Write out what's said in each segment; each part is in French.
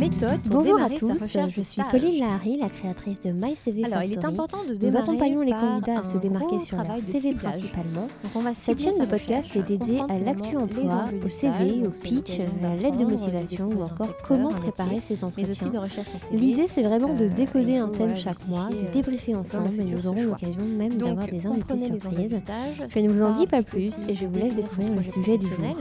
méthode pour Bonjour à sa tous, recherche je suis. Pauline Lahari, la créatrice de MyCV Alors, il est important de Nous accompagnons les candidats à se démarquer sur leur CV ciblage. principalement. Donc, on va Cette chaîne de podcast est dédiée à l'actu emploi, au CV, au pitch, à la lettre de motivation ou encore secteur, comment métier, préparer ses entretiens. L'idée, c'est vraiment de Euh, décoder un thème chaque mois, de justifier, débriefer ensemble et nous aurons l'occasion même d'avoir des invités surprises. Je ne vous en dis pas plus et je vous laisse découvrir le sujet du jour.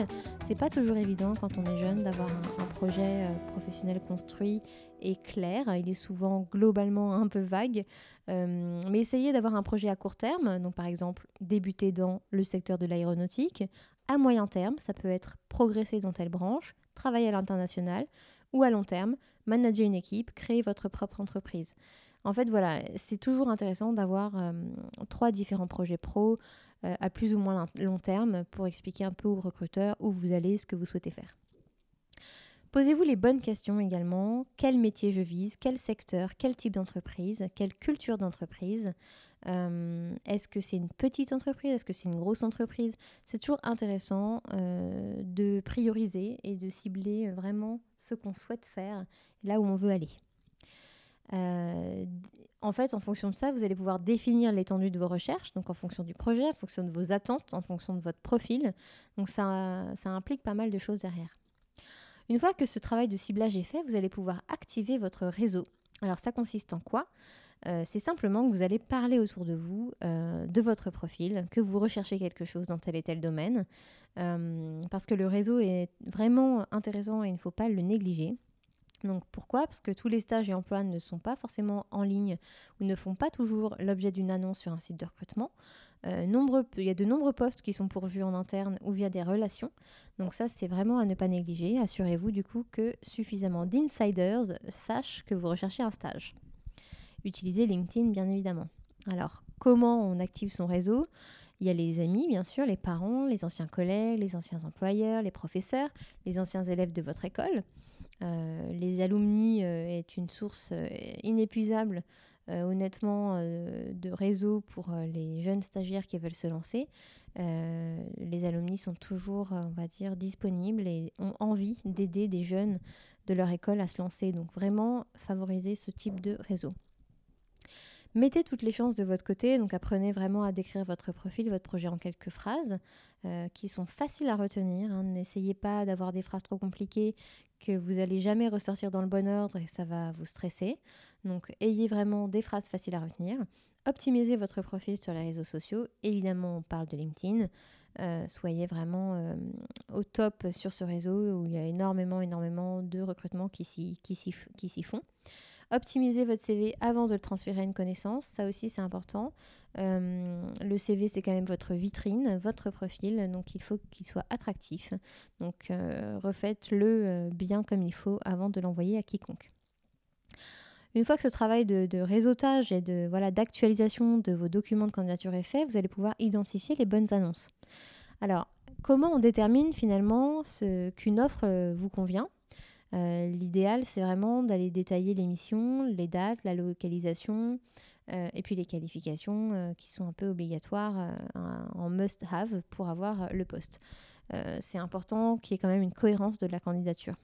C'est pas toujours évident quand on est jeune d'avoir un, projet euh, professionnel construit et clair. Il est souvent globalement un peu vague. Euh, mais essayez d'avoir un projet à court terme. Donc, par exemple, débuter dans le secteur de l'aéronautique. À moyen terme, ça peut être progresser dans telle branche, travailler à l'international. Ou à long terme, manager une équipe, créer votre propre entreprise. En fait, voilà, c'est toujours intéressant d'avoir euh, trois différents projets pro euh, à plus ou moins long terme pour expliquer un peu aux recruteurs où vous allez, ce que vous souhaitez faire. Posez-vous les bonnes questions également. Quel métier je vise? Quel secteur? Quel type d'entreprise? Quelle culture d'entreprise? Euh, Est-ce que c'est une petite entreprise? Est-ce que c'est une grosse entreprise? C'est toujours intéressant euh, de prioriser et de cibler vraiment ce qu'on souhaite faire, là où on veut aller. Euh, en fait, en fonction de ça, vous allez pouvoir définir l'étendue de vos recherches, donc en fonction du projet, en fonction de vos attentes, en fonction de votre profil. Donc ça implique pas mal de choses derrière. Une fois que ce travail de ciblage est fait, vous allez pouvoir activer votre réseau. Alors ça consiste en quoi? Euh, C'est simplement que vous allez parler autour de vous euh, de votre profil, que vous recherchez quelque chose dans tel et tel domaine, euh, parce que le réseau est vraiment intéressant et il ne faut pas le négliger. Donc pourquoi? Parce que tous les stages et emplois ne sont pas forcément en ligne ou ne font pas toujours l'objet d'une annonce sur un site de recrutement. Euh, il y a de nombreux postes qui sont pourvus en interne ou via des relations. Donc ça, c'est vraiment à ne pas négliger. Assurez-vous du coup que suffisamment d'insiders sachent que vous recherchez un stage. Utilisez LinkedIn, bien évidemment. Alors, comment on active son réseau? Il y a les amis, bien sûr, les parents, les anciens collègues, les anciens employeurs, les professeurs, les anciens élèves de votre école. Euh, les alumni euh, est une source euh, inépuisable, honnêtement, euh, de réseau pour euh, les jeunes stagiaires qui veulent se lancer. Euh, les alumni sont toujours, euh, on va dire, disponibles et ont envie d'aider des jeunes de leur école à se lancer. Donc vraiment, favoriser ce type de réseau. Mettez toutes les chances de votre côté, donc apprenez vraiment à décrire votre profil, votre projet en quelques phrases euh, qui sont faciles à retenir. hein. N'essayez pas d'avoir des phrases trop compliquées que vous n'allez jamais ressortir dans le bon ordre et ça va vous stresser. Donc ayez vraiment des phrases faciles à retenir. Optimisez votre profil sur les réseaux sociaux. Évidemment, on parle de LinkedIn. Euh, soyez vraiment euh, au top sur ce réseau où il y a énormément, énormément de recrutements qui s'y font. Optimisez votre CV avant de le transférer à une connaissance. Ça aussi, c'est important. Euh, le CV, c'est quand même votre vitrine, votre profil. Donc, il faut qu'il soit attractif. Donc, euh, refaites-le euh, bien comme il faut avant de l'envoyer à quiconque. Une fois que ce travail de, de réseautage et de voilà d'actualisation de vos documents de candidature est fait, vous allez pouvoir identifier les bonnes annonces. Alors, comment on détermine finalement qu'une offre vous convient? L'idéal, c'est vraiment d'aller détailler les missions, les dates, la localisation euh, et puis les qualifications euh, qui sont un peu obligatoires euh, en must-have pour avoir euh, le poste. Euh, c'est important qu'il y ait quand même une cohérence de la candidature.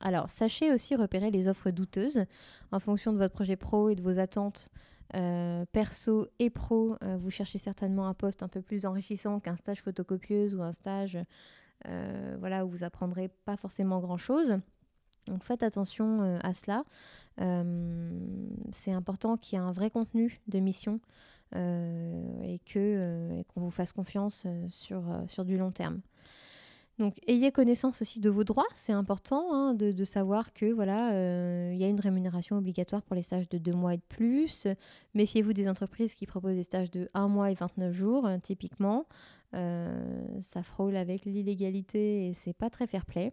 Alors, sachez aussi repérer les offres douteuses en fonction de votre projet pro et de vos attentes euh, perso et pro. euh, vous cherchez certainement un poste un peu plus enrichissant qu'un stage photocopieuse ou un stage euh, voilà, où vous apprendrez pas forcément grand-chose. Donc faites attention euh, à cela. C'est important qu'il y ait un vrai contenu de mission euh, euh, et qu'on vous fasse confiance sur, du long terme. Donc, ayez connaissance aussi de vos droits. C'est important hein, de, savoir que voilà, il y a une rémunération obligatoire pour les stages de 2 mois et de plus. Méfiez-vous des entreprises qui proposent des stages de 1 mois et 29 jours, hein, typiquement. Ça frôle avec l'illégalité et c'est pas très fair-play.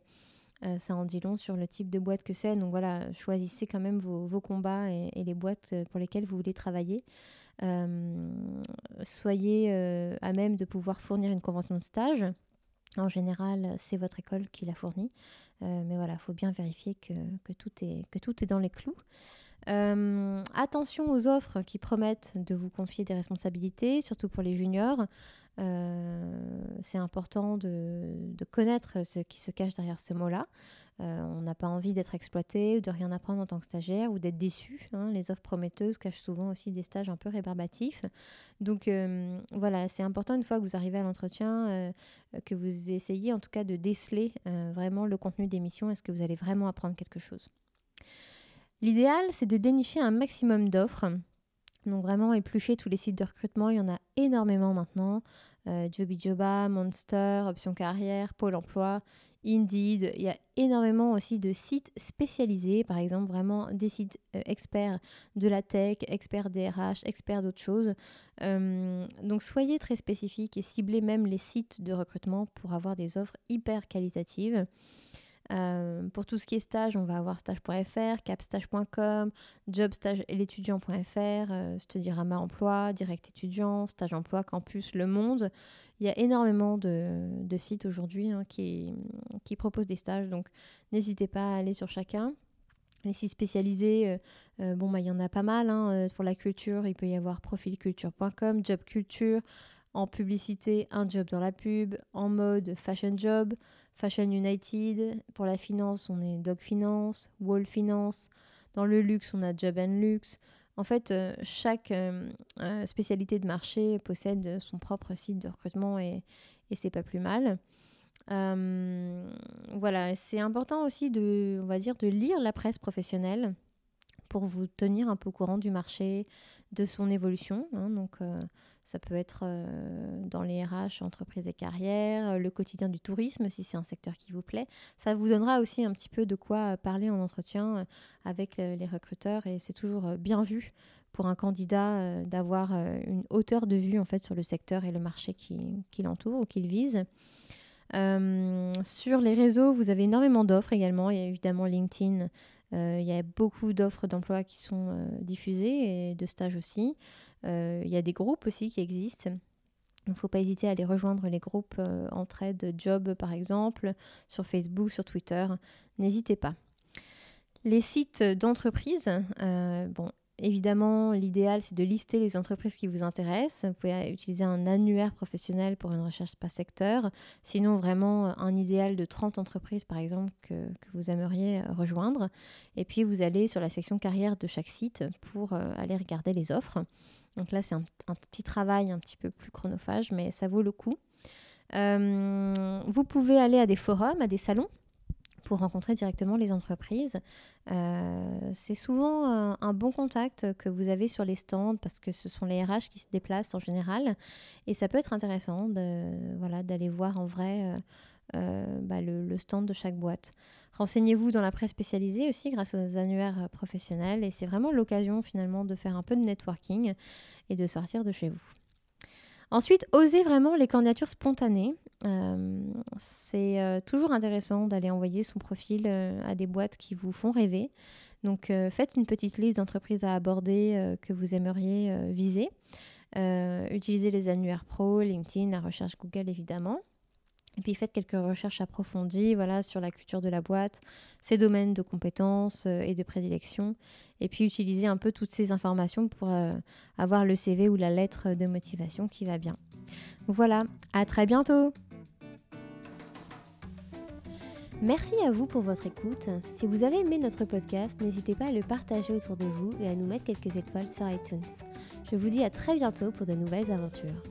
Euh, ça en dit long sur le type de boîte que c'est. Donc voilà, choisissez quand même vos, combats et, les boîtes euh, pour lesquelles vous voulez travailler. Euh, soyez à même de pouvoir fournir une convention de stage. En général, c'est votre école qui la fournit. Mais voilà, il faut bien vérifier que, tout est, que tout est dans les clous. Attention aux offres qui promettent de vous confier des responsabilités, surtout pour les juniors. Euh, c'est important de, connaître ce qui se cache derrière ce mot-là. on n'a pas envie d'être exploité ou de rien apprendre en tant que stagiaire ou d'être déçu. Hein. Les offres prometteuses cachent souvent aussi des stages un peu rébarbatifs. Donc voilà, c'est important une fois que vous arrivez à l'entretien que vous essayez en tout cas de déceler vraiment le contenu des missions. Est-ce que vous allez vraiment apprendre quelque chose? L'idéal, c'est de dénicher un maximum d'offres. Donc vraiment éplucher tous les sites de recrutement, il y en a énormément maintenant. Euh, Joba, Monster, Option Carrière, Pôle Emploi, Indeed. Il y a énormément aussi de sites spécialisés, par exemple vraiment des sites euh, experts de la tech, experts DRH, experts d'autres choses. Donc soyez très spécifiques et ciblez même les sites de recrutement pour avoir des offres hyper qualitatives. Euh, pour tout ce qui est stage, on va avoir stage.fr, capstage.com, jobstageelétudiant.fr, euh, Studirama Emploi, Direct Étudiant, Stage Emploi, Campus, Le Monde. Il y a énormément de, sites aujourd'hui hein, qui, proposent des stages, donc n'hésitez pas à aller sur chacun. Les sites spécialisés, euh, bon, bah, il y en a pas mal. Hein, pour la culture, il peut y avoir profilculture.com, Jobculture, en publicité, un job dans la pub, en mode fashion job, Fashion United. Pour la finance, on est Dog Finance, Wall Finance. Dans le luxe, on a Job and Luxe. En fait, euh, chaque euh, euh, spécialité de marché possède son propre site de recrutement et, c'est pas plus mal. voilà, c'est important aussi de, on va dire, de lire la presse professionnelle pour vous tenir un peu au courant du marché, de son évolution. Hein. donc, ça peut être euh, dans les RH, entreprises et carrières, le quotidien du tourisme, si c'est un secteur qui vous plaît. Ça vous donnera aussi un petit peu de quoi parler en entretien euh, avec les recruteurs et c'est toujours euh, bien vu pour un candidat d'avoir une hauteur de vue en fait sur le secteur et le marché qui, qui l'entoure ou qu'il vise. sur les réseaux, vous avez énormément d'offres également. Il y a évidemment LinkedIn. Il y a beaucoup d'offres d'emploi qui sont diffusées et de stages aussi. Euh, il y a des groupes aussi qui existent. Il ne faut pas hésiter à aller rejoindre les groupes euh, entraide job par exemple, sur Facebook, sur Twitter. N'hésitez pas. Les sites d'entreprise, euh, bon, évidemment, l'idéal c'est de lister les entreprises qui vous intéressent. Vous pouvez utiliser un annuaire professionnel pour une recherche par secteur. Sinon, vraiment un idéal de 30 entreprises par exemple que, vous aimeriez rejoindre. Et puis vous allez sur la section carrière de chaque site pour aller regarder les offres. Donc là, c'est un, petit travail un petit peu plus chronophage, mais ça vaut le coup. Euh, vous pouvez aller à des forums, à des salons pour rencontrer directement les entreprises. Euh, c'est souvent un, bon contact que vous avez sur les stands parce que ce sont les RH qui se déplacent en général et ça peut être intéressant voilà, d'aller voir en vrai euh, euh, bah, le, stand de chaque boîte. Renseignez-vous dans la presse spécialisée aussi grâce aux annuaires professionnels et c'est vraiment l'occasion finalement de faire un peu de networking et de sortir de chez vous. Ensuite, osez vraiment les candidatures spontanées. Euh, c'est euh, toujours intéressant d'aller envoyer son profil à des boîtes qui vous font rêver. Donc faites une petite liste d'entreprises à aborder que vous aimeriez viser. utilisez les annuaires pro, LinkedIn, la recherche Google évidemment. Et puis faites quelques recherches approfondies voilà, sur la culture de la boîte, ses domaines de compétences euh, et de prédilection. Et puis utilisez un peu toutes ces informations pour euh, avoir le CV ou la lettre de motivation qui va bien. Voilà, à très bientôt Merci à vous pour votre écoute. Si vous avez aimé notre podcast, n'hésitez pas à le partager autour de vous et à nous mettre quelques étoiles sur iTunes. Je vous dis à très bientôt pour de nouvelles aventures.